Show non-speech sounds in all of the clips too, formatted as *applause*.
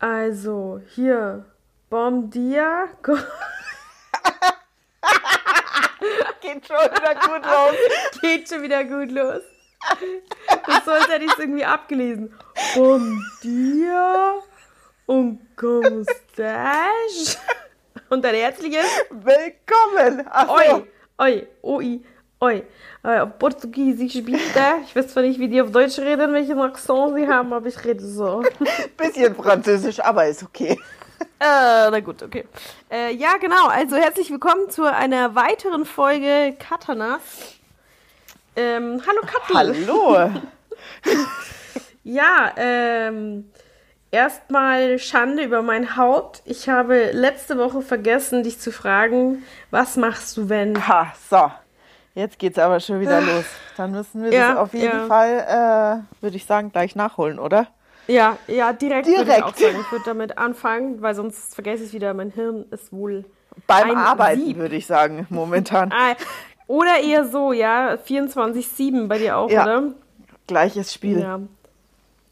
Also, hier. Bom dia. *laughs* Geht schon wieder gut los. Geht schon wieder gut los. Das sollte hätte ich irgendwie abgelesen. Bom dia und como estás? Und ein herzliches Willkommen. Oi, oi, oi, oi. Auf Portugiesisch bitte. Ich weiß zwar nicht, wie die auf Deutsch reden, welchen Akzent sie haben, aber ich rede so. *laughs* Bisschen Französisch, aber ist okay. Äh, *laughs* na gut, okay. Äh, ja, genau. Also herzlich willkommen zu einer weiteren Folge Katanas. Ähm, hallo Kattel. Hallo. *laughs* Ja, ähm, erstmal Schande über mein Haupt. Ich habe letzte Woche vergessen, dich zu fragen, was machst du, wenn... Ha, so. Jetzt geht's aber schon wieder los. Dann müssen wir Ja, das auf jeden ja. Fall, äh, würde ich sagen, gleich nachholen, oder? Ja, ja, direkt, würde ich Direkt. auch sagen. Ich würde damit anfangen, weil sonst vergesse ich wieder. Mein Hirn ist wohl Beim Arbeiten, würde ich sagen, momentan. *laughs* Ah, oder eher so, ja, 24-7 bei dir auch, Ja. oder? Gleiches Spiel. Ja.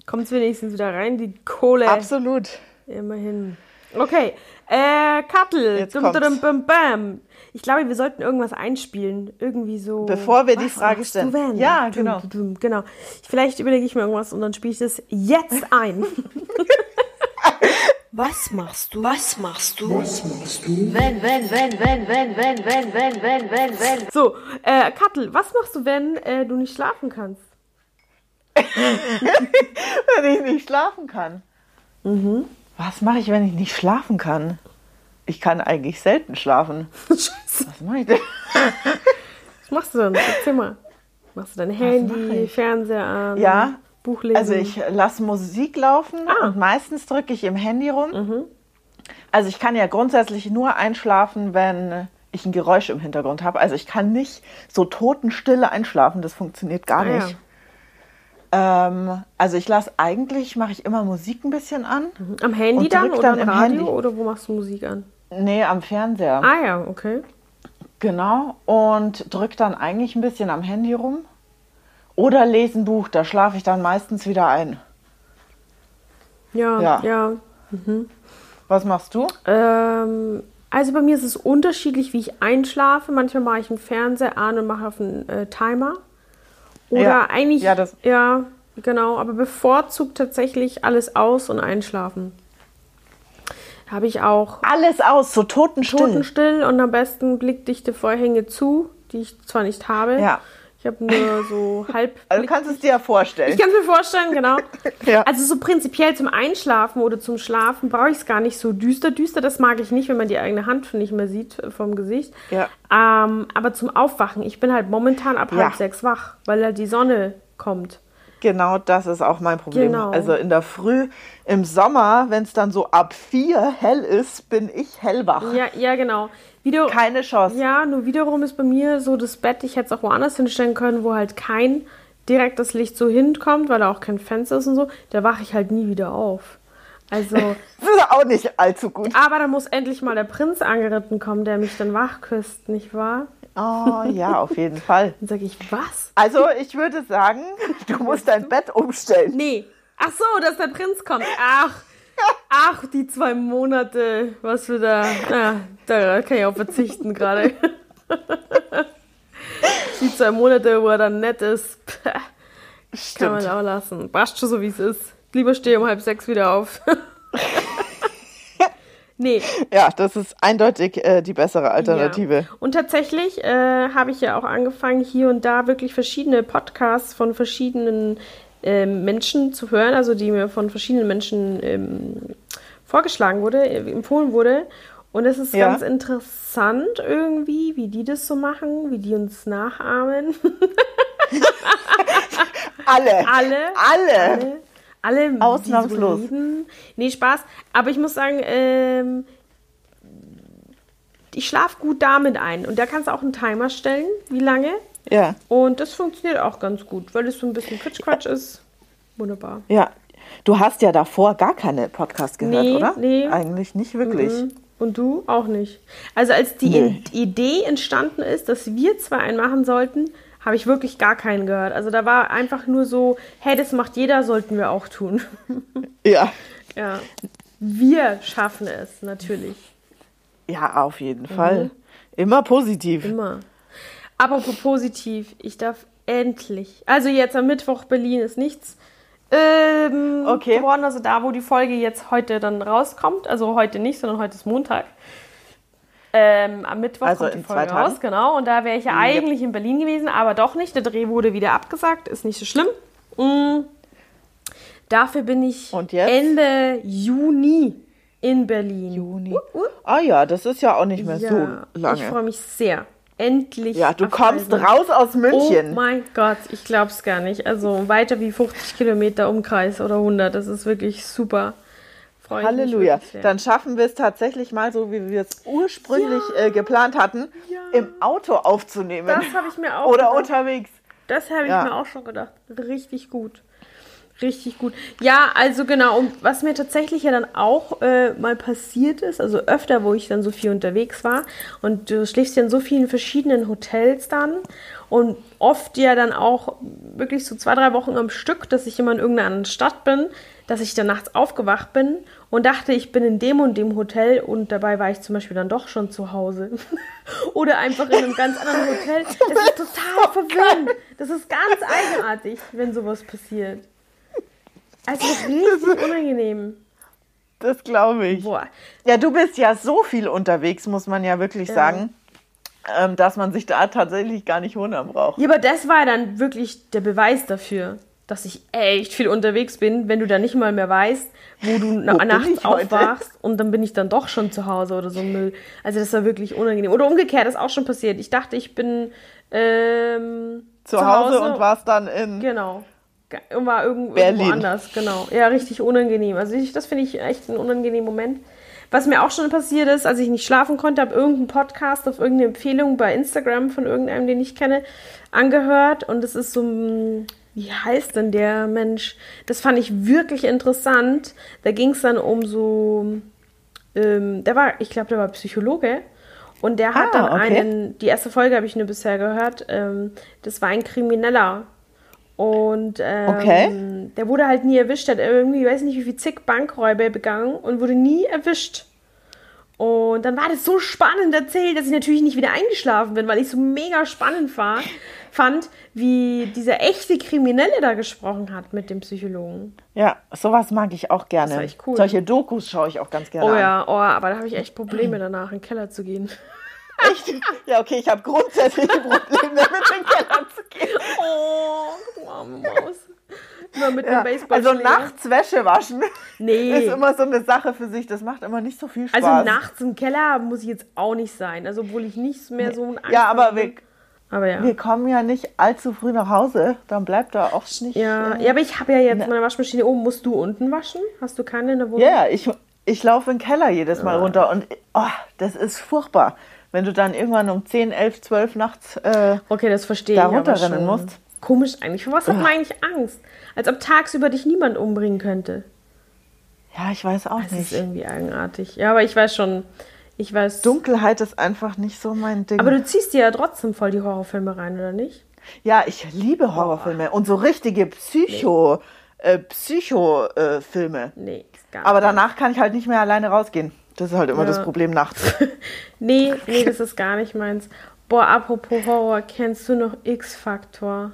Kommt wenigstens wieder rein, die Kohle. Absolut. Immerhin. Okay, äh, Kattel. Jetzt Dum, kommt's. dum, bum, bam. Ich glaube, wir sollten irgendwas einspielen. Irgendwie so. Bevor wir die Frage stellen. Du, wenn? Ja, Dum, genau. dum, dum, genau. Vielleicht überlege ich mir irgendwas und dann spiele ich das jetzt ein. *laughs* Was machst du? Was machst du? Was machst du? Wenn, wenn, wenn, wenn, wenn, wenn, wenn, wenn, wenn, wenn, wenn. So, äh, Kattel, was machst du, wenn äh, du nicht schlafen kannst? *laughs* Wenn ich nicht schlafen kann. Mhm. Was mache ich, wenn ich nicht schlafen kann? Ich kann eigentlich selten schlafen. *laughs* Scheiße. Was mache ich denn? *laughs* Was machst du dann? Erzähl mal. Machst du dein Handy? Fernseher an? Ja, Buch lesen? Also ich lasse Musik laufen Ah. und meistens drücke ich im Handy rum. Mhm. Also ich kann ja grundsätzlich nur einschlafen, wenn ich ein Geräusch im Hintergrund habe. Also ich kann nicht so totenstille einschlafen, das funktioniert gar Ah, ja. Ähm, also ich lasse eigentlich, mache ich immer Musik ein bisschen an. Am Handy dann oder dann im Radio Handy. oder wo machst du Musik an? Nee, am Fernseher. Ah ja, okay. Genau. Und drück dann eigentlich ein bisschen am Handy rum. Oder lese ein Buch, da schlafe ich dann meistens wieder ein. Ja, ja. Ja. Was machst du? Ähm, also bei mir ist es unterschiedlich, wie ich einschlafe. Manchmal mache ich einen Fernseher an und mache auf einen äh, Timer. Oder Ja. eigentlich, Ja, ja, genau, aber bevorzugt tatsächlich alles aus und einschlafen. Habe ich auch Alles aus, so totenstill. totenstill und am besten blickdichte Vorhänge zu, die ich zwar nicht habe. Ja. Ich habe nur so *laughs* halb. Also du kannst es dir ja vorstellen. Ich kann es mir vorstellen, genau. *laughs* Ja. Also so prinzipiell zum Einschlafen oder zum Schlafen brauche ich es gar nicht so düster. Düster, das mag ich nicht, wenn man die eigene Hand nicht mehr sieht äh, vom Gesicht. Ja. Ähm, aber zum Aufwachen, ich bin halt momentan ab Ja. halb sechs wach, weil halt die Sonne kommt. Genau das ist auch mein Problem. Genau. Also in der Früh, im Sommer, wenn es dann so ab vier hell ist, bin ich hellwach. Ja, ja, genau. Wieder, Keine Chance. ja, nur wiederum ist bei mir so das Bett, ich hätte es auch woanders hinstellen können, wo halt kein direktes Licht so hinkommt, weil da auch kein Fenster ist und so. Da wache ich halt nie wieder auf. Also. *laughs* Das ist auch nicht allzu gut. Aber da muss endlich mal der Prinz angeritten kommen, der mich dann wach küsst, nicht wahr? Oh ja, auf jeden Fall. Dann sage ich, was? Also ich würde sagen, du musst dein Bett umstellen. Nee. Ach so, dass der Prinz kommt. Ach, ach, die zwei Monate, was wir da. Ja, da kann ich auch verzichten gerade. Die zwei Monate, wo er dann nett ist, pah, kann man Stimmt. auch lassen. Passt schon so, wie es ist. Lieber stehe um halb sechs wieder auf. Nee, Ja, das ist eindeutig äh, die bessere Alternative. Ja. Und tatsächlich äh, habe ich ja auch angefangen, hier und da wirklich verschiedene Podcasts von verschiedenen ähm, Menschen zu hören, also die mir von verschiedenen Menschen ähm, vorgeschlagen wurde, äh, empfohlen wurde. Und es ist Ja. ganz interessant irgendwie, wie die das so machen, wie die uns nachahmen. *laughs* *laughs* Alle. Alle. Alle. Alle. Alle die Ausnahmslos. So reden. Nee, Spaß. Aber ich muss sagen, ähm, ich schlafe gut damit ein. Und da kannst du auch einen Timer stellen, wie lange. Ja, Und das funktioniert auch ganz gut, weil es so ein bisschen Quitsch-Quatsch ist. Wunderbar. ja. Du hast ja davor gar keine Podcast gehört, Nee, oder? nee. Eigentlich nicht wirklich. Mhm. Und du auch nicht. Also als die Nee. Idee entstanden ist, dass wir zwei einen machen sollten, habe ich wirklich gar keinen gehört. Also da war einfach nur so, hey, das macht jeder, sollten wir auch tun. *laughs* Ja. ja. Wir schaffen es, natürlich. Ja, auf jeden Fall. Immer positiv. Immer. Apropos positiv, ich darf endlich. Also jetzt am Mittwoch Berlin ist nichts. Ähm, Okay. geworden, also da, wo die Folge jetzt heute dann rauskommt. Also heute nicht, sondern heute ist Montag. Ähm, am Mittwoch Also kommt die Folge raus, genau. Und da wäre ich ja Yep. eigentlich in Berlin gewesen, aber doch nicht. Der Dreh wurde wieder abgesagt, ist nicht so schlimm. Mm. Dafür bin ich? Ende Juni in Berlin. Juni. Uh, uh. Ah ja, das ist ja auch nicht mehr Ja, so ich lange. freue mich sehr. Endlich. Ja, du kommst raus aus München. Oh mein Gott, ich glaub's gar nicht. Also weiter wie 50 Kilometer Umkreis oder 100. Das ist wirklich super. Freu ich mich Halleluja. sehr. Dann schaffen wir es tatsächlich mal so, wie wir es ursprünglich äh, geplant hatten, Ja. im Auto aufzunehmen. das habe ich mir auch Oder gedacht. unterwegs. Das habe ich Ja. mir auch schon gedacht. Richtig gut. Richtig gut. Ja, also genau. Und was mir tatsächlich ja dann auch äh, mal passiert ist, also öfter, wo ich dann so viel unterwegs war und du schläfst ja in so vielen verschiedenen Hotels dann und oft ja dann auch wirklich so zwei, drei Wochen am Stück, dass ich immer in irgendeiner anderen Stadt bin, dass ich dann nachts aufgewacht bin und dachte, ich bin in dem und dem Hotel und dabei war ich zum Beispiel dann doch schon zu Hause. *laughs* Oder einfach in einem ganz anderen Hotel. *laughs* Das ist total verwirrend. Das ist ganz eigenartig, wenn sowas passiert. Also richtig unangenehm. Das glaube ich. Boah. Ja, du bist ja so viel unterwegs, muss man ja wirklich sagen, ähm, dass man sich da tatsächlich gar nicht wundern braucht. Ja, aber das war dann wirklich der Beweis dafür, dass ich echt viel unterwegs bin, wenn du dann nicht mal mehr weißt, wo du *laughs* na Wo nachts aufwachst und dann bin ich dann doch schon zu Hause oder so ein Müll. Also das war wirklich unangenehm. Oder umgekehrt, das ist auch schon passiert. Ich dachte, ich bin ähm, Zu, Hause, und warst dann in. Genau. Ge- Und war irgendwo, Berlin. anders, genau. Ja, richtig unangenehm. Also ich, das finde ich echt einen unangenehmen Moment. Was mir auch schon passiert ist, als ich nicht schlafen konnte, habe irgendeinen Podcast auf irgendeine Empfehlung bei Instagram von irgendeinem, den ich kenne, angehört. Und es ist so ein, wie heißt denn der Mensch? Das fand ich wirklich interessant. Da ging es dann um so, ähm, der war, ich glaube, der war Psychologe. Und der hat Ah, dann okay. einen, die erste Folge habe ich nur bisher gehört, ähm, das war ein Krimineller. Und ähm, Okay. der wurde halt nie erwischt, hat irgendwie, ich weiß nicht, wie viel zig Bankräuber begangen und wurde nie erwischt. Und dann war das so spannend erzählt, dass ich natürlich nicht wieder eingeschlafen bin, weil ich so mega spannend war, fand, wie dieser echte Kriminelle da gesprochen hat mit dem Psychologen. Ja, sowas mag ich auch gerne. Das war echt cool. Solche Dokus schaue ich auch ganz gerne Oh an. ja, oh, aber da habe ich echt Probleme danach, in den Keller zu gehen. Echt? Ja, okay, ich habe grundsätzlich Probleme damit, in den Keller zu gehen. Oh, du arme Maus. Immer mit Ja, dem Baseball. also nachts Wäsche waschen Nee. ist immer so eine Sache für sich. Das macht immer nicht so viel Spaß. Also nachts im Keller muss ich jetzt auch nicht sein. Also obwohl ich nicht mehr so ein Angst Ja, aber wir, aber ja. wir kommen ja nicht allzu früh nach Hause. Dann bleibt da oft nicht. ja, äh, ja, aber ich habe ja jetzt meine Waschmaschine oben. Musst du unten waschen? Hast du keine in der Wohnung? Ja, ja, ich, ich laufe in den Keller jedes Mal runter und oh, das ist furchtbar. Wenn du dann irgendwann um 10, 11, 12 nachts. Äh, Okay, das verstehe Da ich aber runterrennen musst. Komisch eigentlich. Vor was hat man eigentlich Angst? Als ob tagsüber dich niemand umbringen könnte. ja, ich weiß auch Das ist nicht. irgendwie eigenartig. Ja, aber ich weiß schon. Ich weiß. Dunkelheit ist einfach nicht so mein Ding. Aber du ziehst dir ja trotzdem voll die Horrorfilme rein, oder nicht? ja, ich liebe Horrorfilme und so richtige Psycho, äh, Psycho-Filme. Nee, ist gar Aber nicht. danach kann ich halt nicht mehr alleine rausgehen. Das ist halt immer Ja. das Problem nachts. *laughs* Nee, nee, das ist gar nicht meins. Boah, apropos Horror, kennst du noch X-Faktor?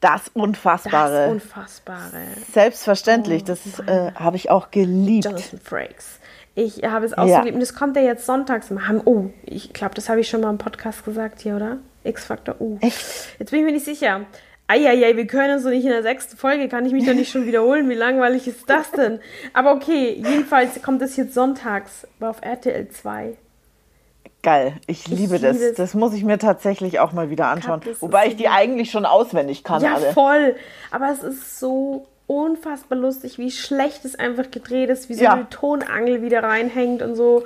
Das Das Unfassbare. Unfassbare. Selbstverständlich, das äh, habe ich auch geliebt. Jonathan Frakes. Ich habe es auch Ja. so geliebt. Und das kommt ja jetzt sonntags Ham. Oh, ich glaube, das habe ich schon mal im Podcast gesagt hier, oder? X-Faktor. Uh. Echt? Jetzt bin ich mir nicht sicher. Eieiei, wir können uns doch nicht in der sechsten Folge, kann ich mich doch nicht schon wiederholen. Wie langweilig ist das denn? Aber okay, jedenfalls kommt es jetzt sonntags auf RTL 2. Geil, ich liebe das. es. Das muss ich mir tatsächlich auch mal wieder anschauen. das ist Wobei ich die eigentlich schon auswendig kann. Ja, alle. voll. Aber es ist so unfassbar lustig, wie schlecht es einfach gedreht ist, wie so Ja. eine Tonangel wieder reinhängt und so.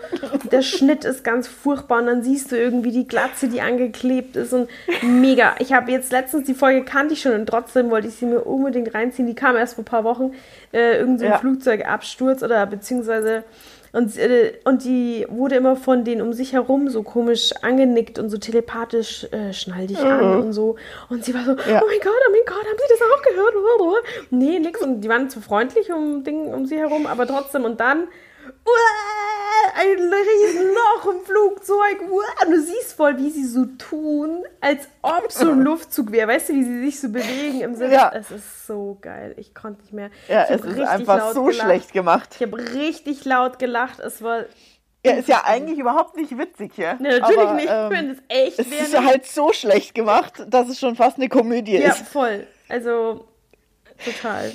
Der Schnitt ist ganz furchtbar und dann siehst du irgendwie die Glatze, die angeklebt ist und mega. Ich habe jetzt letztens die Folge kannte ich schon und trotzdem wollte ich sie mir unbedingt reinziehen. Die kam erst vor ein paar Wochen. Äh, irgend so ein Ja. Flugzeugabsturz oder beziehungsweise Und, äh, und die wurde immer von denen um sich herum so komisch angenickt und so telepathisch äh, schnall dich an und so. Und sie war so, Ja. oh mein Gott, oh mein Gott, haben Sie das auch gehört? Nee, nix. Und die waren zu freundlich um Ding um sie herum, aber trotzdem. Und dann uah, ein riesen Loch im Flugzeug. Und du siehst voll, wie sie so tun, als ob so ein *laughs* Luftzug wäre. Weißt du, wie sie sich so bewegen im Sinne. Ja. Es ist so geil. Ich konnte nicht mehr. Ja, es ist einfach so gelacht. schlecht gemacht. Ich habe richtig laut gelacht. Es war. Ja, ist ja eigentlich überhaupt nicht witzig hier. Nee, natürlich aber, nicht. ähm, wenn es echt es ist halt so schlecht gemacht, dass es schon fast eine Komödie Ja, ist. voll. Also, total.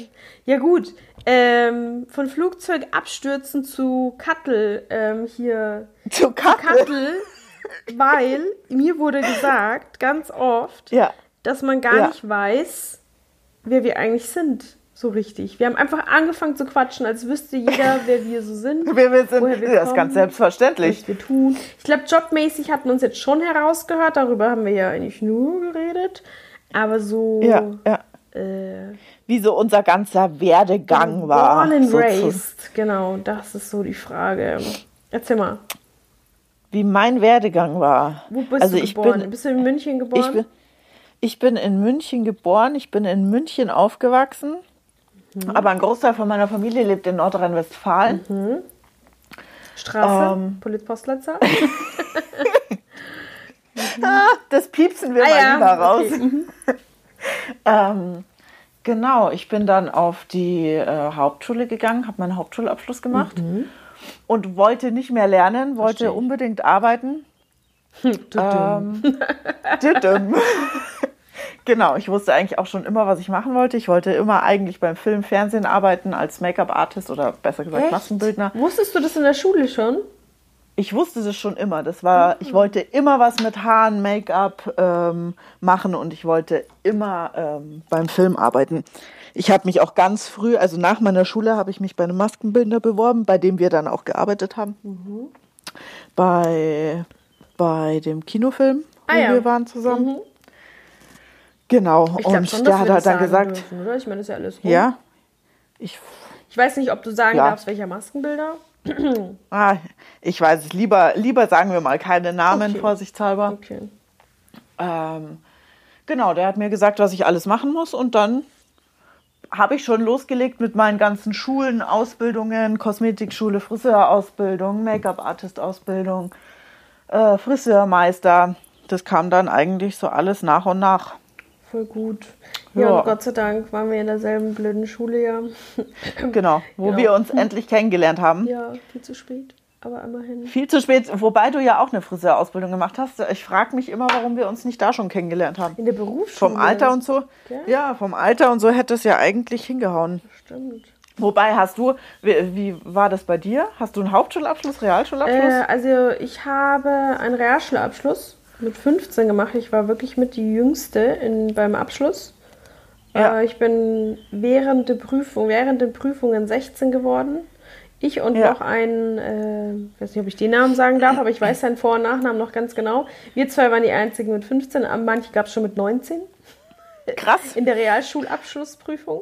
Ja, gut. Ähm, von Flugzeug abstürzen zu Kattel ähm, hier. Zu Kacke. Kattel, *laughs* weil mir wurde gesagt, ganz oft, Ja. dass man gar Ja. nicht weiß, wer wir eigentlich sind. So richtig. Wir haben einfach angefangen zu quatschen, als wüsste jeder, *laughs* wer wir so sind. Wir, wir sind, wir das ist ganz selbstverständlich. was wir tun. Ich glaube, jobmäßig hatten wir uns jetzt schon herausgehört. Darüber haben wir ja eigentlich nur geredet. Aber so. Ja, ja. Äh, Wie so unser ganzer Werdegang war. Born and raised. Genau, das ist so die Frage. Erzähl mal. wie mein Werdegang war. Wo bist also du ich geboren? Bin, bist du in München geboren? ich, bin, ich bin in München geboren, ich bin in München aufgewachsen, Mhm. aber ein Großteil von meiner Familie lebt in Nordrhein-Westfalen. Mhm. Straße? Ähm. Politpostleitzahl? *laughs* Ah, das piepsen wir Ah mal ja, lieber raus. okay, mhm. *laughs* Ähm, genau, ich bin dann auf die äh, Hauptschule gegangen, habe meinen Hauptschulabschluss gemacht und wollte nicht mehr lernen, wollte Mhm. Verstehe unbedingt arbeiten. *laughs* Ähm. *laughs* *laughs* Genau, ich wusste eigentlich auch schon immer, was ich machen wollte. Ich wollte immer eigentlich beim Film, Fernsehen arbeiten als Make-up-Artist oder besser gesagt Maskenbildner. Wusstest du das in der Schule schon? Ich wusste das schon immer. Das war, ich wollte immer was mit Haaren, Make-up ähm, machen und ich wollte immer ähm, beim Film arbeiten. Ich habe mich auch ganz früh, also nach meiner Schule, habe ich mich bei einem Maskenbildner beworben, bei dem wir dann auch gearbeitet haben. Bei, bei dem Kinofilm, Ah wo ja. wir waren zusammen. Genau. Ich und schon, der hat halt dann gesagt, dürfen? Ich meine, das ist ja alles rum. ja, ich Ich weiß nicht, ob du sagen Ja. darfst, welcher Maskenbilder. *clears throat* Ah, ich weiß es. Lieber, lieber sagen wir mal keine Namen, Okay. vorsichtshalber. Okay. Ähm, genau, der hat mir gesagt, was ich alles machen muss und dann habe ich schon losgelegt mit meinen ganzen Schulen, Ausbildungen, Kosmetikschule, Friseurausbildung, Make-up-Artist-Ausbildung, äh, Friseurmeister. Das kam dann eigentlich so alles nach und nach. Voll gut. Ja, Ja. Gott sei Dank waren wir in derselben blöden Schule, ja. *laughs* Genau, wo Genau. wir uns endlich kennengelernt haben. Ja, viel zu spät. Aber immerhin. Viel zu spät, wobei du ja auch eine Friseurausbildung gemacht hast. Ich frage mich immer, warum wir uns nicht da schon kennengelernt haben. In der Berufsschule. Vom Alter und so. Gell? Ja, vom Alter und so hätte es ja eigentlich hingehauen. Stimmt. Wobei hast du, wie, wie war das bei dir? Hast du einen Hauptschulabschluss, Realschulabschluss? Äh, also ich habe einen Realschulabschluss mit 15 gemacht. Ich war wirklich mit die Jüngste in, beim Abschluss. Ja. Äh, ich bin während der Prüfung, während den Prüfungen 16 geworden. Ich und Ja. noch ein, äh, ich weiß nicht, ob ich den Namen sagen darf, aber ich weiß seinen Vor- und Nachnamen noch ganz genau. Wir zwei waren die einzigen mit 15, aber manche gab es schon mit 19 Krass. in der Realschulabschlussprüfung.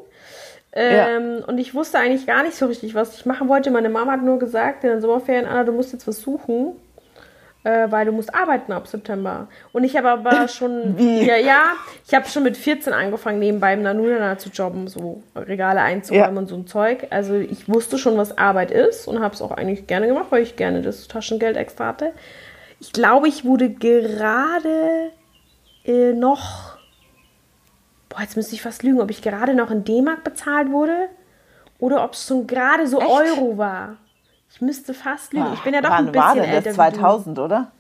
Ähm, Und ich wusste eigentlich gar nicht so richtig, was ich machen wollte. Meine Mama hat nur gesagt in den Sommerferien, Anna, du musst jetzt was suchen, äh, weil du musst arbeiten ab September. Und ich habe aber *laughs* schon, Wie? ja, ja, ich habe schon mit 14 angefangen, nebenbei im Nanunana zu jobben, so Regale einzuräumen Ja. und so ein Zeug. Also ich wusste schon, was Arbeit ist und habe es auch eigentlich gerne gemacht, weil ich gerne das Taschengeld extra hatte. Ich glaube, ich wurde gerade äh, noch Boah, jetzt müsste ich fast lügen, ob ich gerade noch in D-Mark bezahlt wurde oder ob es schon gerade so Echt? Euro war. Ich müsste fast lügen. Ich bin ja doch Wann ein bisschen war denn älter das? wie du. 2000, oder?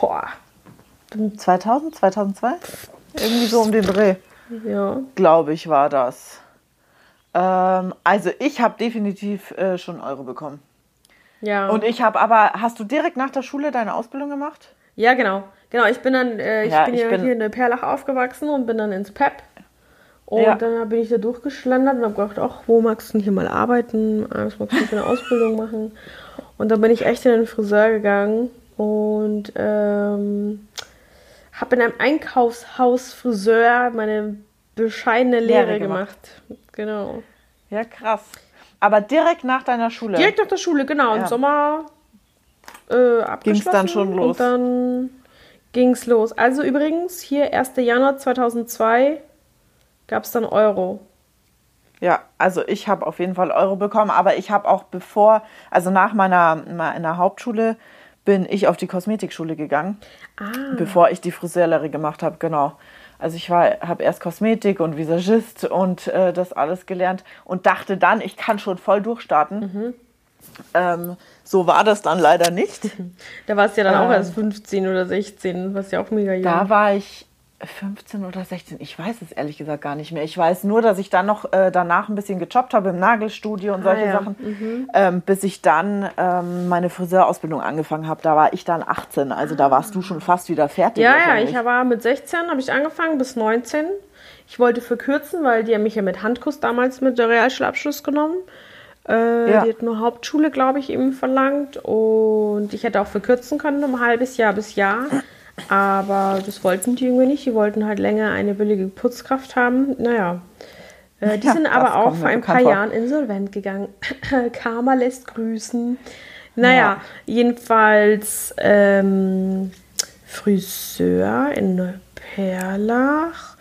Boah, 2000, 2002? Irgendwie so um den Dreh, ja. glaube ich, war das. Ähm, also ich habe definitiv äh, schon Euro bekommen. Ja. Und ich habe aber, hast du direkt nach der Schule deine Ausbildung gemacht? ja, genau. Genau, ich bin dann, äh, ich Ja, bin ich ja bin- hier in der Perlach aufgewachsen und bin dann ins PEP. Und Ja. dann bin ich da durchgeschlendert und habe gedacht, ach, wo magst du denn hier mal arbeiten? Ah, Was magst du für eine Ausbildung machen? Und dann bin ich echt in den Friseur gegangen und ähm, habe in einem Einkaufshaus Friseur meine bescheidene Lehre, Lehre gemacht. gemacht. Genau. Ja, krass. Aber direkt nach deiner Schule. Direkt nach der Schule, genau. Im Ja. Sommer äh, abgeschlossen. dann schon los. Und dann ging's los. Also übrigens, hier 1. Januar 2002 gab es dann Euro. Ja, also ich habe auf jeden Fall Euro bekommen, aber ich habe auch bevor, also nach meiner, meiner Hauptschule bin ich auf die Kosmetikschule gegangen, Ah. bevor ich die Friseurlehre gemacht habe, genau. Also ich war, habe erst Kosmetik und Visagist und äh, das alles gelernt und dachte dann, ich kann schon voll durchstarten. Mhm. Ähm, so war das dann leider nicht. *laughs* Da warst du ja dann auch Ähm. erst 15 oder 16, was ja auch mega jung. Da war ich 15 oder 16, ich weiß es ehrlich gesagt gar nicht mehr. Ich weiß nur, dass ich dann noch äh, danach ein bisschen gejobbt habe im Nagelstudio und solche Ah, ja. Sachen, ähm, bis ich dann ähm, meine Friseurausbildung angefangen habe. Da war ich dann 18, also da warst du schon fast wieder fertig. Ja, ja, ich war mit 16, habe ich angefangen, bis 19. Ich wollte verkürzen, weil die haben mich ja mit Handkuss damals mit der Realschulabschluss genommen. Äh, Ja. Die hat nur Hauptschule, glaube ich, eben verlangt. Und ich hätte auch verkürzen können, um ein halbes Jahr bis Jahr. Aber das wollten die irgendwie nicht. Die wollten halt länger eine billige Putzkraft haben. Naja. Äh, die *laughs* Ja, sind aber auch vor ein paar vor. Jahren insolvent gegangen. *laughs* Karma lässt grüßen. Naja, Ja. jedenfalls ähm, Friseur in Neuperlach.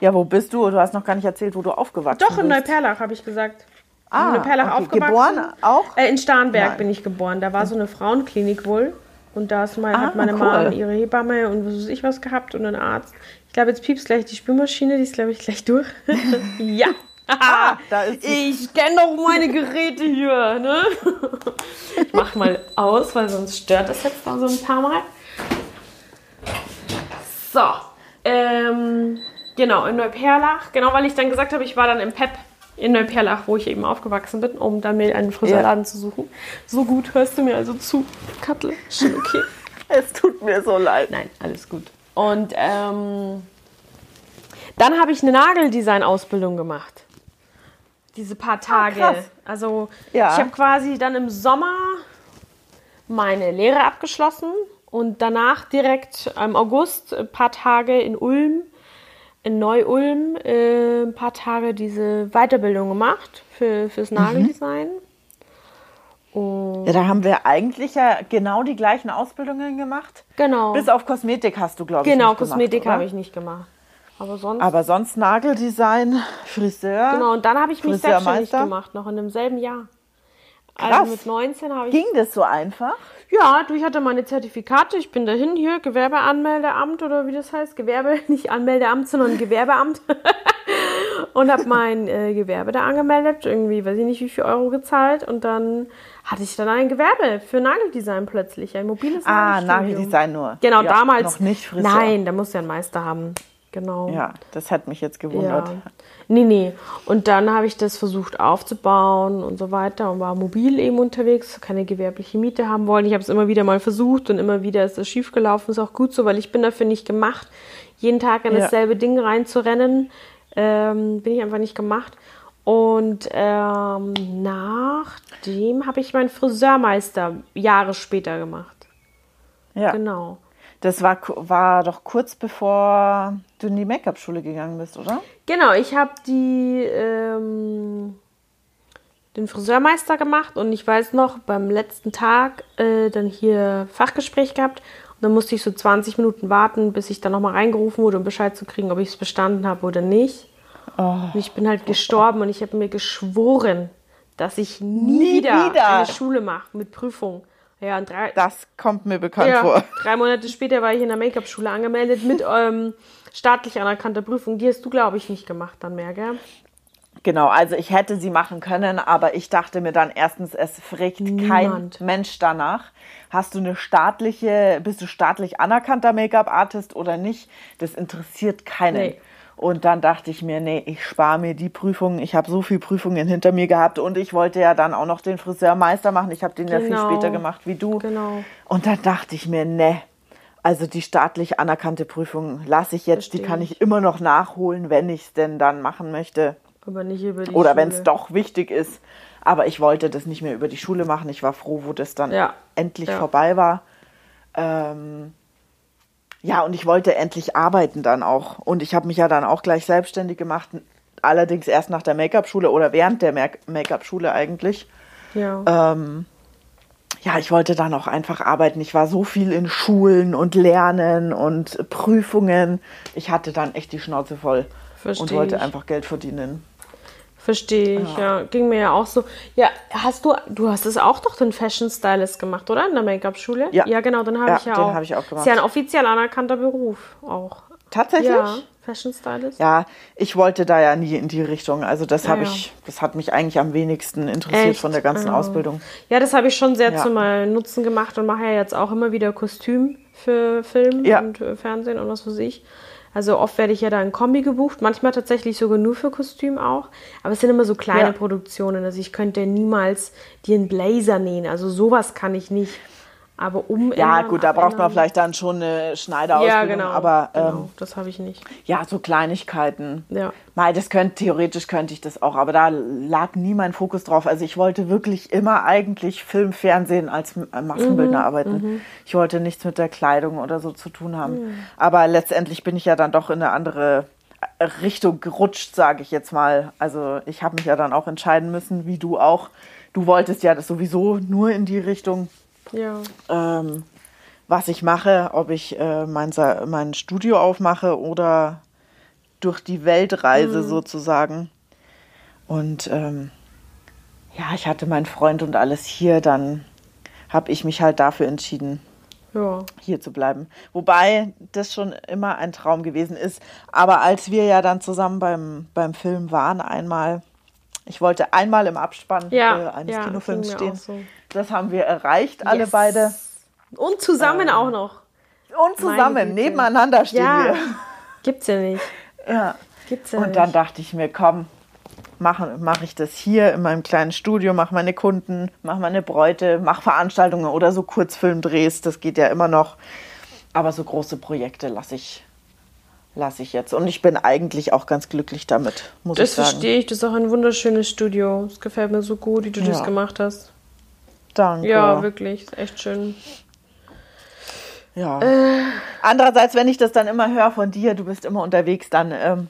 Ja, wo bist du? Du hast noch gar nicht erzählt, wo du aufgewachsen Doch, in bist. Neuperlach, habe ich gesagt. Ah, in Neuperlach okay. aufgewachsen. Geboren auch? Äh, in Starnberg Nein. bin ich geboren. Da war so eine Frauenklinik wohl. Und da ist Ah, hat meine cool. Mama ihre Hebamme und was weiß ich was gehabt und einen Arzt. Ich glaube, jetzt piepst gleich die Spülmaschine, die ist, glaube ich, gleich durch. *laughs* ja. Ah. Ich kenne doch meine Geräte hier, ne? Ich mach mal aus, weil sonst stört das jetzt da so ein paar Mal. So, ähm, genau, in Neuperlach. Genau, weil ich dann gesagt habe, ich war dann im PEP in Neuperlach, wo ich eben aufgewachsen bin, um dann mir einen Friseurladen zu suchen. So gut hörst du mir also zu, Kattel. Schon okay. *laughs* Es tut mir so leid. Nein, alles gut. Und ähm, dann habe ich eine Nageldesign-Ausbildung gemacht. Diese paar Tage. krass. Also Ja. ich habe quasi dann im Sommer meine Lehre abgeschlossen und danach direkt im August ein paar Tage in Ulm, in Neu-Ulm, äh, ein paar Tage diese Weiterbildung gemacht für, fürs Mhm. Nageldesign. Und Ja, da haben wir eigentlich ja genau die gleichen Ausbildungen gemacht. genau. Bis auf Kosmetik hast du, glaube ich, genau, Kosmetik habe ich nicht gemacht. Aber sonst. Aber sonst Nageldesign, Friseur. Genau, und dann habe ich mich selbstständig Friseurmeister. gemacht, noch in demselben Jahr. Krass. Also mit 19 habe ich. Ging das so einfach? Ja, du, ich hatte meine Zertifikate. Ich bin dahin hier, Gewerbeanmeldeamt oder wie das heißt. Gewerbe, *laughs* nicht Anmeldeamt, sondern Gewerbeamt. *laughs* und habe mein äh, Gewerbe da angemeldet. Irgendwie, weiß ich nicht, wie viel Euro gezahlt. Und dann hatte ich dann ein Gewerbe für Nageldesign plötzlich. Ein mobiles Ah, Nagelstudio. Nageldesign nur. Genau, Ja, damals. Noch nicht Friseur. Nein, da musst du ja einen Meister haben. Genau. Ja, das hat mich jetzt gewundert. Ja. Nee, nee. Und dann habe ich das versucht aufzubauen und so weiter und war mobil eben unterwegs, keine gewerbliche Miete haben wollen. Ich habe es immer wieder mal versucht und immer wieder ist es schiefgelaufen. Ist auch gut so, weil ich bin dafür nicht gemacht, jeden Tag in Ja. dasselbe Ding reinzurennen. Ähm, bin ich einfach nicht gemacht. Und ähm, nachdem habe ich meinen Friseurmeister Jahre später gemacht. Ja. Genau. Das war, war doch kurz bevor du in die Make-up-Schule gegangen bist, oder? Genau, ich habe die ähm, den Friseurmeister gemacht und ich weiß noch, beim letzten Tag äh, dann hier Fachgespräch gehabt und dann musste ich so 20 Minuten warten, bis ich dann nochmal reingerufen wurde, um Bescheid zu kriegen, ob ich es bestanden habe oder nicht. Und ich bin halt gestorben und ich habe mir geschworen, dass ich nie, Nie wieder, wieder. eine Schule mache mit Prüfung. Ja, drei, Das kommt mir bekannt ja, vor. drei Monate später war ich in der Make-up-Schule angemeldet mit ähm, staatlich anerkannter Prüfung. Die hast du, glaube ich, nicht gemacht dann mehr, gell? Genau, also ich hätte sie machen können, aber ich dachte mir dann erstens, es fragt kein. Mensch danach. Hast du eine staatliche, bist du staatlich anerkannter Make-up-Artist oder nicht? Das interessiert keinen. Nee. Und dann dachte ich mir, nee, ich spare mir die Prüfungen. Ich habe so viele Prüfungen hinter mir gehabt und ich wollte ja dann auch noch den Friseurmeister machen. Ich habe den ja viel Genau. später gemacht wie du. Genau. Und dann dachte ich mir, nee, also die staatlich anerkannte Prüfung lasse ich jetzt, die Versteh kann ich. immer noch nachholen, wenn ich es denn dann machen möchte. Aber nicht über die Oder wenn es doch wichtig ist. Aber ich wollte das nicht mehr über die Schule machen. Ich war froh, wo das dann Ja. endlich Ja. vorbei war. Ähm, ja, und ich wollte endlich arbeiten dann auch. Und ich habe mich ja dann auch gleich selbstständig gemacht. allerdings erst nach der Make-up-Schule oder während der Make-up-Schule eigentlich. Ja. Ähm, ja, ich wollte dann auch einfach arbeiten. Ich war so viel in Schulen und Lernen und Prüfungen. Ich hatte dann echt die Schnauze voll Versteh und wollte ich. einfach Geld verdienen. Verstehe ich, ja. Ging mir ja auch so. Ja, hast du, du hast es auch doch den Fashion Stylist gemacht, oder? In der Make-up-Schule? Ja. Ja, genau, den habe Ja, ich ja den auch. habe ich auch gemacht. Ist ja ein offiziell anerkannter Beruf auch. Tatsächlich? Ja, Fashion Stylist. Ja, ich wollte da ja nie in die Richtung. Also das habe ja. ich, das hat mich eigentlich am wenigsten interessiert Echt? von der ganzen Ja. Ausbildung. Ja, das habe ich schon sehr Ja. zu meinem Nutzen gemacht und mache ja jetzt auch immer wieder Kostüm für Film Ja. und Fernsehen und was weiß ich. Also oft werde ich ja da in Kombi gebucht, manchmal tatsächlich sogar nur für Kostüm auch. Aber es sind immer so kleine Ja. Produktionen. Also ich könnte niemals dir einen Blazer nähen. Also sowas kann ich nicht. Aber um Ja, gut, da braucht man vielleicht dann schon eine Schneiderausbildung. Ja, genau. Aber genau, ähm, das habe ich nicht. ja, so Kleinigkeiten. Ja. Mal, das könnte, theoretisch könnte ich das auch, aber da lag nie mein Fokus drauf. Also ich wollte wirklich immer eigentlich Film, Fernsehen als äh, Maskenbildner Mhm, arbeiten. Ich wollte nichts mit der Kleidung oder so zu tun haben. Aber letztendlich bin ich ja dann doch in eine andere äh, Richtung gerutscht, sage ich jetzt mal. Also ich habe mich ja dann auch entscheiden müssen, wie du auch. Du wolltest ja das sowieso nur in die Richtung Ja. ähm, was ich mache, ob ich äh, mein, mein Studio aufmache oder durch die Welt reise sozusagen. Und ähm, ja, ich hatte meinen Freund und alles hier, dann habe ich mich halt dafür entschieden, Ja. hier zu bleiben. Wobei das schon immer ein Traum gewesen ist. Aber als wir ja dann zusammen beim, beim Film waren, einmal, ich wollte einmal im Abspann Ja, äh, eines ja, Kinofilms stehen. so. Das haben wir erreicht, alle Yes. beide. Und zusammen auch noch. Und zusammen, nebeneinander stehen Ja. wir. Gibt's ja nicht. Ja. Gibt's ja Und nicht. dann dachte ich mir, komm, mache mach ich das hier in meinem kleinen Studio, mache meine Kunden, mache meine Bräute, mache Veranstaltungen oder so Kurzfilmdrehs, das geht ja immer noch. Aber so große Projekte lasse ich, lasse ich jetzt. Und ich bin eigentlich auch ganz glücklich damit, muss Das ich sagen. verstehe ich. Das ist auch ein wunderschönes Studio. Es gefällt mir so gut, wie du das Ja. gemacht hast. Danke. Ja, wirklich. Ist echt schön. Ja. Äh. Andererseits, wenn ich das dann immer höre von dir, du bist immer unterwegs, dann ähm,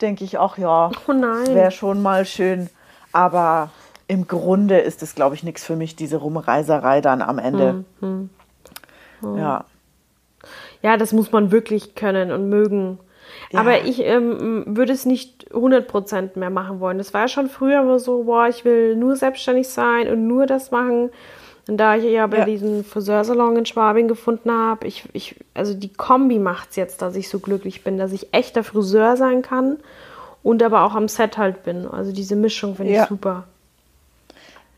denke ich auch, ja, Oh wäre schon mal schön. Aber im Grunde ist es, glaube ich, nichts für mich, diese Rumreiserei dann am Ende. Hm, Ja. Ja, das muss man wirklich können und mögen. Ja. Aber ich ähm, würde es nicht 100% mehr machen wollen. Das war ja schon früher immer so, boah, ich will nur selbstständig sein und nur das machen. Und da ich ja bei Ja. diesem Friseursalon in Schwabing gefunden habe, ich, ich, also die Kombi macht es jetzt, dass ich so glücklich bin, dass ich echter Friseur sein kann und aber auch am Set halt bin. Also diese Mischung finde Ja. ich super.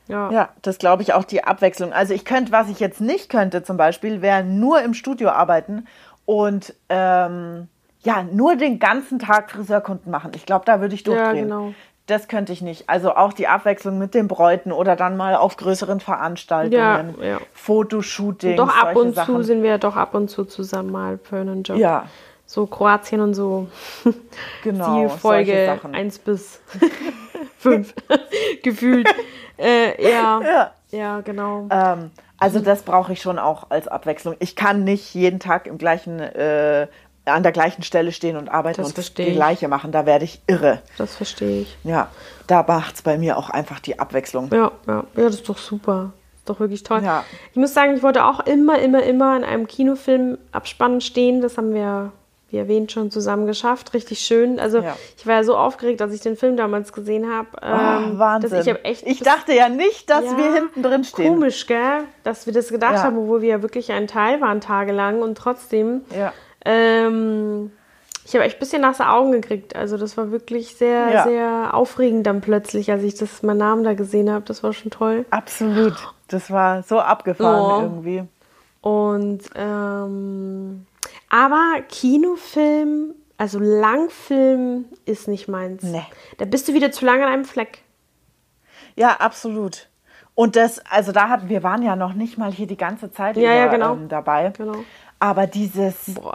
Ja. Ja, das glaube ich auch die Abwechslung. Also ich könnte, was ich jetzt nicht könnte zum Beispiel, wäre nur im Studio arbeiten und ähm, ja, nur den ganzen Tag Friseurkunden machen. Ich glaube, da würde ich durchdrehen. genau. Das könnte ich nicht. Also auch die Abwechslung mit den Bräuten oder dann mal auf größeren Veranstaltungen, Ja, ja. Fotoshootings, Doch ab und Sachen. zu sind wir doch ab und zu zusammen mal für einen Job. Ja, So Kroatien und so. *laughs* genau. Die Folge Sachen. 1 bis *laughs* 5 *laughs* gefühlt. Äh, ja. Ja. ja, genau. Ähm, also das brauche ich schon auch als Abwechslung. Ich kann nicht jeden Tag im gleichen, äh, an der gleichen Stelle stehen und arbeiten Das und das. Gleiche machen. Da werde ich irre. Das verstehe ich. Ja, da macht es bei mir auch einfach die Abwechslung. Ja, ja, ja, das ist doch super. Ist doch wirklich toll. Ja. Ich muss sagen, ich wollte auch immer, immer, immer in einem Kinofilm abspannen stehen. Das haben wir, wie erwähnt, schon zusammen geschafft. Richtig schön. Also Ja. ich war ja so aufgeregt, als ich den Film damals gesehen habe. Ah, ähm, Wahnsinn. Dass ich hab echt ich dachte ja nicht, dass Ja, wir hinten drin stehen. Komisch, gell? Dass wir das gedacht haben, obwohl wir ja wirklich ein Teil waren tagelang und trotzdem. Ja. Ähm, ich habe echt ein bisschen nasse Augen gekriegt. Also das war wirklich sehr, Ja. sehr aufregend dann plötzlich, als ich das meinen Namen da gesehen habe. Das war schon toll. Absolut. Das war so abgefahren Oh. irgendwie. Und ähm, aber Kinofilm, also Langfilm ist nicht meins. Nee. Da bist du wieder zu lange an einem Fleck. Ja, absolut. Und das, also da hatten wir waren ja noch nicht mal hier die ganze Zeit Ja, über, ja, genau. ähm, dabei. Genau. Aber dieses Boah.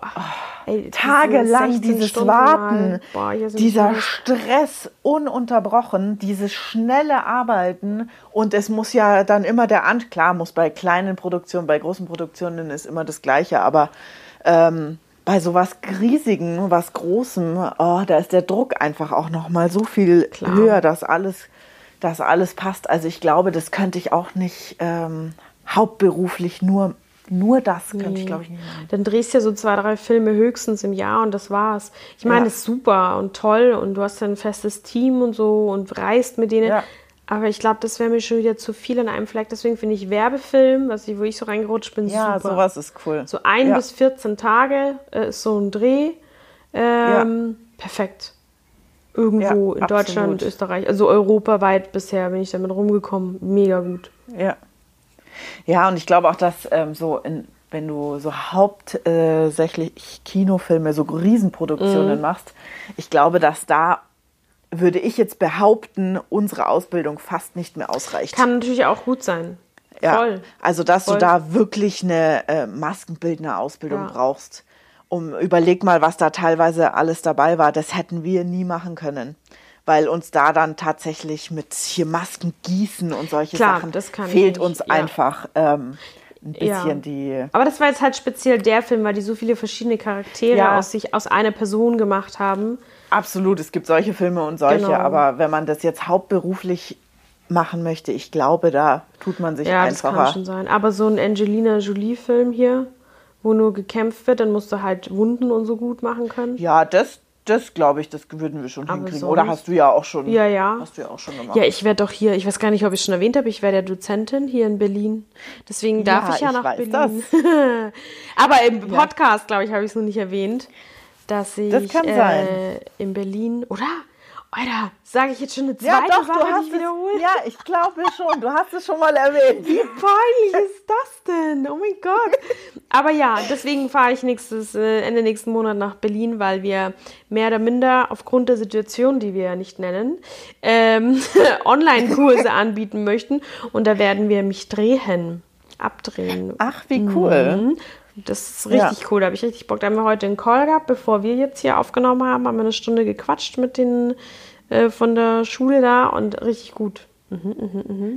Ey, diese tagelang 16 dieses Stunden Warten. Boah, dieser Stress ununterbrochen, dieses schnelle Arbeiten und es muss ja dann immer der An, klar muss bei kleinen Produktionen, bei großen Produktionen ist immer das Gleiche, aber ähm, bei sowas Riesigen, was Großem, oh, da ist der Druck einfach auch noch mal so viel Klar. höher, dass alles, dass alles passt. Also ich glaube, das könnte ich auch nicht ähm, hauptberuflich nur, nur das könnte ich, glaube ich, nicht machen. Dann drehst du ja so zwei, drei Filme höchstens im Jahr und das war's. Ich meine, Ja. das ist super und toll und du hast ein festes Team und so und reist mit denen. Ja. Aber ich glaube, das wäre mir schon wieder zu viel an einem Fleck. Deswegen finde ich Werbefilm, was ich, wo ich so reingerutscht bin, Ja, super. sowas ist cool. So ein ja. bis 14 Tage äh, ist so ein Dreh. Ähm, Perfekt. Irgendwo Ja, in Deutschland, absolut. Österreich, also europaweit bisher bin ich damit rumgekommen. Mega gut. Ja. Ja, und ich glaube auch, dass ähm, so in, wenn du so hauptsächlich Kinofilme, so Mhm. Riesenproduktionen machst, ich glaube, dass da würde ich jetzt behaupten, unsere Ausbildung fast nicht mehr ausreicht. Kann natürlich auch gut sein. ja. Voll. Also, dass Voll. du da wirklich eine äh, maskenbildende Ausbildung Ja. brauchst. Um, überleg mal, was da teilweise alles dabei war. Das hätten wir nie machen können. Weil uns da dann tatsächlich mit hier Masken gießen und solche Klar, Sachen das kann ich fehlt uns ja. einfach ähm, ein bisschen Ja. die. Aber das war jetzt halt speziell der Film, weil die so viele verschiedene Charaktere Ja. aus sich aus einer Person gemacht haben. Absolut, es gibt solche Filme und solche, Genau. aber wenn man das jetzt hauptberuflich machen möchte, ich glaube, da tut man sich Ja, das kann einfacher. schon sein. Aber so ein Angelina Jolie-Film hier, wo nur gekämpft wird, dann musst du halt Wunden und so gut machen können. Ja, das, das glaube ich, das würden wir schon Aber hinkriegen. sonst- Oder hast du ja auch schon. Ja, ja. Hast du ja auch schon gemacht. Ja, ich werde doch hier, ich weiß gar nicht, ob ich es schon erwähnt habe, ich werde ja Dozentin hier in Berlin. Deswegen darf Ja, ich ja ich nach Berlin. *laughs* Aber im Podcast, glaube ich, habe ich es noch nicht erwähnt, dass ich Das kann äh, sein. in Berlin, oder? Alter, sage ich jetzt schon eine zweite Ja, doch, Sache, du hast ich wiederhole? es. Ja, ich glaube schon. Du hast es schon mal erwähnt. Wie peinlich ist das denn? Oh mein Gott. Aber ja, deswegen fahre ich nächstes, äh, Ende nächsten Monat nach Berlin, weil wir mehr oder minder aufgrund der Situation, die wir ja nicht nennen, ähm, *laughs* Online-Kurse *laughs* anbieten möchten. Und da werden wir mich drehen, abdrehen. Ach, wie cool. Mhm. Das ist richtig Ja. cool, da habe ich richtig Bock. Da haben wir heute einen Call gehabt, bevor wir jetzt hier aufgenommen haben, haben wir eine Stunde gequatscht mit den äh, von der Schule da und richtig gut.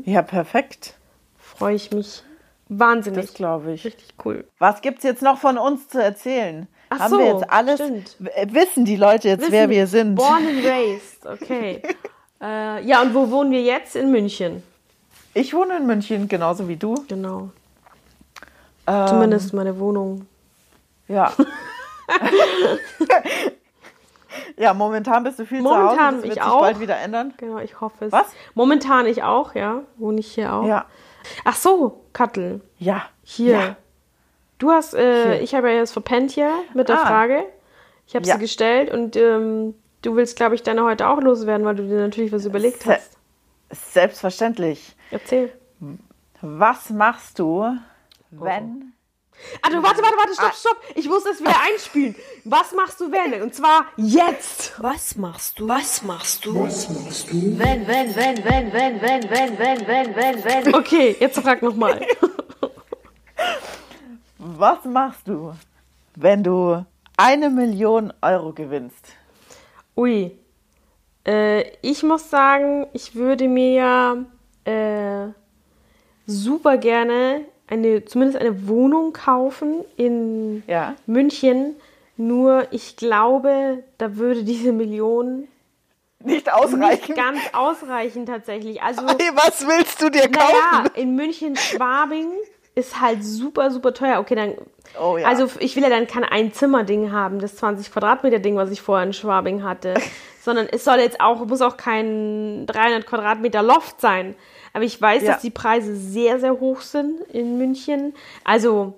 Ja, perfekt. Freue ich mich wahnsinnig. Das glaube ich. Richtig cool. Was gibt's jetzt noch von uns zu erzählen? Ach Haben so, wir jetzt alles? stimmt. Äh, Wissen die Leute jetzt, wer Wissen, wir sind? Born and raised, okay. *laughs* äh, ja, und wo wohnen wir jetzt? In München. Ich wohne in München, genauso wie du. Genau. Ähm, Zumindest meine Wohnung. Ja. *laughs* ja, momentan bist du viel Momentan zu Hause. Das wird ich sich auch. bald wieder ändern. Genau, ich hoffe es. Was? Momentan ich auch, ja. Wohne ich hier auch. Ja. Ach so, Kattel. Ja. Hier. Ja. Du hast, äh, Hier. ich habe ja jetzt verpennt hier mit der Ah. Frage. Ich habe Ja. sie gestellt und ähm, du willst, glaube ich, deine heute auch loswerden, weil du dir natürlich was überlegt Se- hast. Selbstverständlich. Erzähl. Was machst du, wenn. Ah, du, warte, warte, warte, stopp, stopp. Ich muss das wieder einspielen. Was machst du, wenn? Und zwar jetzt. Was machst du? Was machst du? Was machst du? Wenn, wenn, wenn, wenn, wenn, wenn, wenn, wenn, wenn, wenn, wenn. Okay, jetzt frag nochmal. *laughs* Was machst du, wenn du eine Million Euro gewinnst? Ui. Äh, ich muss sagen, ich würde mir ja äh, super gerne eine, zumindest eine Wohnung kaufen in Ja. München. Nur ich glaube, da würde diese Million Nicht ausreichen. nicht ganz ausreichen tatsächlich. Also Hey, was willst du dir kaufen? Naja, in München Schwabing ist halt super, super teuer. Okay, dann. Oh ja. Also ich will ja dann kein Einzimmerding haben, das 20 Quadratmeter Ding, was ich vorher in Schwabing hatte. *laughs* sondern es soll jetzt auch, muss auch kein 300 Quadratmeter Loft sein. Aber ich weiß, Ja. dass die Preise sehr, sehr hoch sind in München. Also,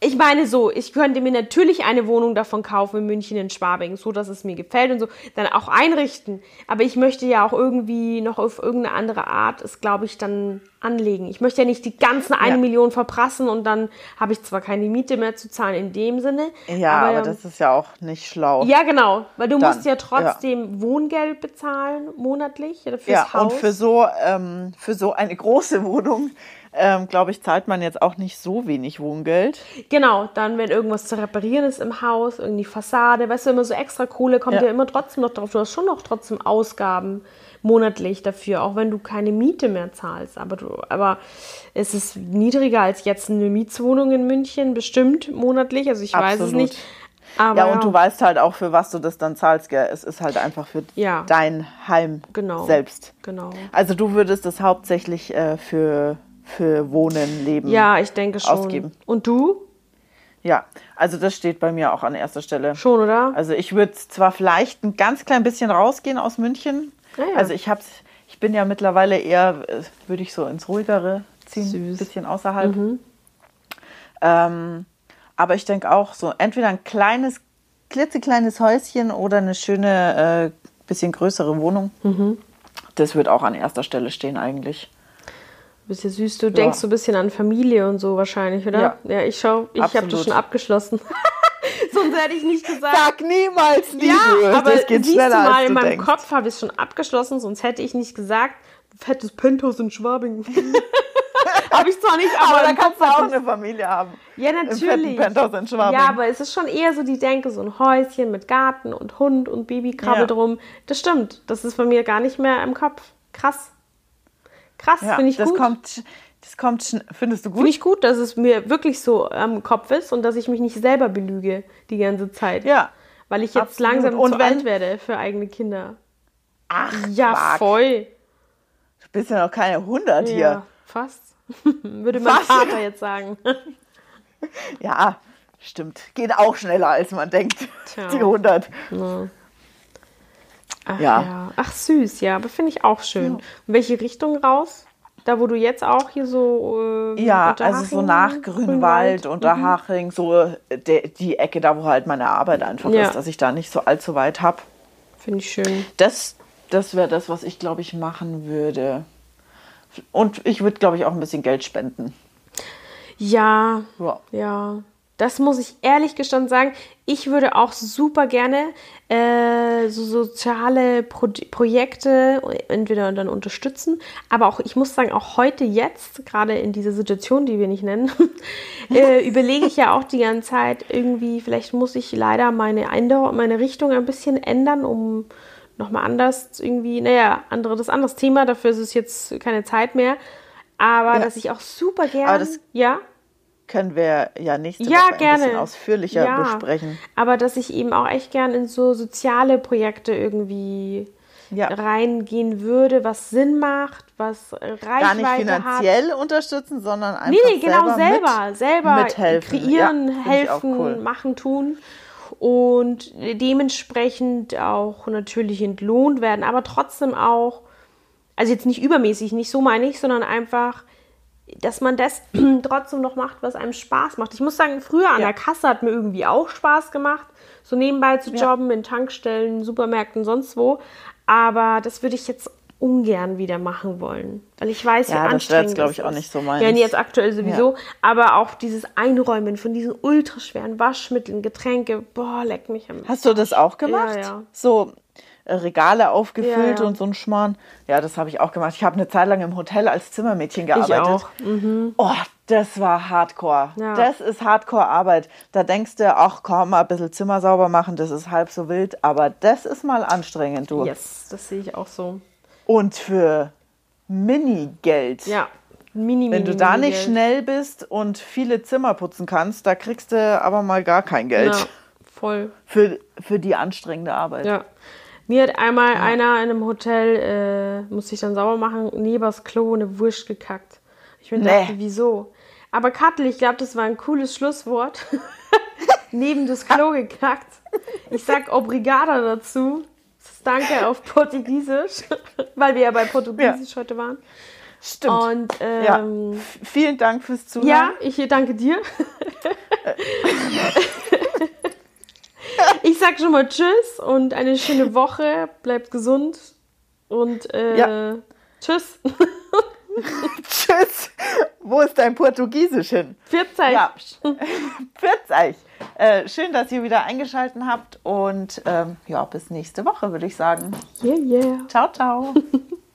ich meine so, ich könnte mir natürlich eine Wohnung davon kaufen in München, in Schwabing, so dass es mir gefällt und so, dann auch einrichten. Aber ich möchte ja auch irgendwie noch auf irgendeine andere Art es, glaube ich, dann anlegen. Ich möchte ja nicht die ganzen eine Ja. Million verprassen und dann habe ich zwar keine Miete mehr zu zahlen in dem Sinne. Ja, aber, ähm, das ist ja auch nicht schlau. ja, genau, weil du Dann, musst ja trotzdem Wohngeld bezahlen monatlich fürs Ja, Haus. und für so, ähm, für so eine große *laughs* Wohnung, ähm, glaube ich, zahlt man jetzt auch nicht so wenig Wohngeld. Genau, dann, wenn irgendwas zu reparieren ist im Haus, irgendwie Fassade, weißt du, immer so extra Kohle kommt ja, Ja. immer trotzdem noch drauf. Du hast schon noch trotzdem Ausgaben monatlich dafür, auch wenn du keine Miete mehr zahlst. Aber, du, aber es ist niedriger als jetzt eine Mietswohnung in München, bestimmt monatlich. Also ich weiß es Absolut. nicht. Aber ja, und du weißt halt auch, für was du das dann zahlst, gell? Es ist halt einfach für Ja. dein Heim Genau. selbst. Genau. Also du würdest es hauptsächlich äh, für, für Wohnen, Leben. Ja, ich denke schon. Ausgeben. Und du? Ja, also das steht bei mir auch an erster Stelle. Schon, oder? Also ich würde zwar vielleicht ein ganz klein bisschen rausgehen aus München. Ah ja. Also ich hab's, ich bin ja mittlerweile eher, äh, würde ich so ins ruhigere ziehen, ein. Mhm. bisschen außerhalb. Ähm, aber ich denke auch so, entweder ein kleines, klitzekleines Häuschen oder eine schöne, äh, bisschen größere Wohnung. Mhm. Das wird auch an erster Stelle stehen eigentlich. Bist ja süß. Du denkst so ein bisschen an Familie und so wahrscheinlich, oder? Ja. Ja, ich schau, ich habe das schon abgeschlossen. *laughs* Hätte ich nicht gesagt. Sag niemals Liebe. ja, aber das geht siehst schneller, du mal, in meinem denkst. Kopf habe ich es schon abgeschlossen, sonst hätte ich nicht gesagt, fettes Penthouse in Schwabing. *laughs* habe ich zwar nicht, aber, Aber da im kannst du auch eine Familie haben. Ja, Im natürlich. Penthouse in Schwabing. Ja, aber es ist schon eher so die Denke, so ein Häuschen mit Garten und Hund und Babykrabbel Ja. drum. Das stimmt. Das ist bei mir gar nicht mehr im Kopf. Krass. Krass, Ja, finde ich das gut. kommt, das kommt, findest du gut? Finde ich gut, dass es mir wirklich so am Kopf ist und dass ich mich nicht selber belüge die ganze Zeit. Ja. Weil ich jetzt Absolut. langsam Und zu alt werde für eigene Kinder. Ach, Ja, Quark. voll. Du bist ja noch keine 100 Ja, hier. fast. *laughs* Würde mein Was? Vater jetzt sagen. *laughs* Ja, stimmt. Geht auch schneller, als man denkt. Tja. Die 100. Ach, Ja. ja. Ach süß, ja, aber finde ich auch schön. In welche Richtung raus? Da, wo du jetzt auch hier so. ähm, Ja, also so nach Grünwald, Unterhaching, so äh, de, die Ecke, da wo halt meine Arbeit einfach Ja. ist, dass ich da nicht so allzu weit habe. Finde ich schön. Das, das wäre das, was ich, glaube ich, machen würde. Und ich würde, glaube ich, auch ein bisschen Geld spenden. Ja, Ja. ja. Das muss ich ehrlich gestanden sagen. Ich würde auch super gerne äh, so soziale Pro Projekte entweder dann unterstützen, aber auch, ich muss sagen, auch heute jetzt, gerade in dieser Situation, die wir nicht nennen, *laughs* äh, *laughs* überlege ich ja auch die ganze Zeit irgendwie, vielleicht muss ich leider meine, Eindau meine Richtung ein bisschen ändern, um nochmal anders irgendwie, naja, andere, das anderes Thema, dafür ist es jetzt keine Zeit mehr. Aber Ja. dass ich auch super gerne, ja, Können wir ja nächste ja, Woche ein gerne. bisschen ausführlicher ja, besprechen. Aber dass ich eben auch echt gern in so soziale Projekte irgendwie Ja. reingehen würde, was Sinn macht, was Reichweite Gar nicht hat. finanziell unterstützen, sondern einfach Nee, nee, genau selber. mit, selber mithelfen. kreieren, Ja, helfen, cool. machen, tun. Und dementsprechend auch natürlich entlohnt werden, aber trotzdem auch, also jetzt nicht übermäßig, nicht so meine ich, sondern einfach, dass man das *clears throat* trotzdem noch macht, was einem Spaß macht. Ich muss sagen, früher an Ja. der Kasse hat mir irgendwie auch Spaß gemacht, so nebenbei zu Ja. jobben in Tankstellen, Supermärkten, sonst wo. Aber das würde ich jetzt ungern wieder machen wollen, weil ich weiß, Ja, wie das anstrengend jetzt, glaub es ich, auch nicht so meins. Ja, nee, jetzt aktuell sowieso, aber auch dieses Einräumen von diesen ultraschweren Waschmitteln, Getränke, boah, leck mich am Hast du das auch gemacht? Ja, ja. So Regale aufgefüllt Ja, ja. und so ein Schmarrn. Ja, das habe ich auch gemacht. Ich habe eine Zeit lang im Hotel als Zimmermädchen gearbeitet. auch. Mhm. Oh, das war Hardcore. Ja. Das ist Hardcore-Arbeit. Da denkst du, ach komm, mal ein bisschen Zimmer sauber machen, das ist halb so wild. Aber das ist mal anstrengend, du. Yes, das sehe ich auch so. Und für Minigeld. Ja, mini, Wenn mini, du da mini nicht Geld. schnell bist und viele Zimmer putzen kannst, da kriegst du aber mal gar kein Geld Ja, voll. für, für die anstrengende Arbeit. Ja. Mir hat einmal einer in einem Hotel, äh, musste ich dann sauber machen, neben das Klo eine Wurst gekackt. Ich mir Nee. dachte, wieso? Aber Kattel, ich glaube, das war ein cooles Schlusswort. *laughs* neben das Klo gekackt. Ich sag Obrigada dazu. Danke auf Portugiesisch, *laughs* weil wir ja bei Portugiesisch heute waren. Stimmt. Und ja. ähm, F- Vielen Dank fürs Zuhören. ja, ich danke dir. *laughs* ich sag schon mal Tschüss und eine schöne Woche. Bleibt gesund und äh, Ja. Tschüss. *laughs* Tschüss. Wo ist dein Portugiesisch hin? 40. Ja, *laughs* Pfiat euch. Äh, schön, dass ihr wieder eingeschaltet habt und ähm, ja, bis nächste Woche, würde ich sagen. Yeah, yeah. Ciao, ciao. *laughs*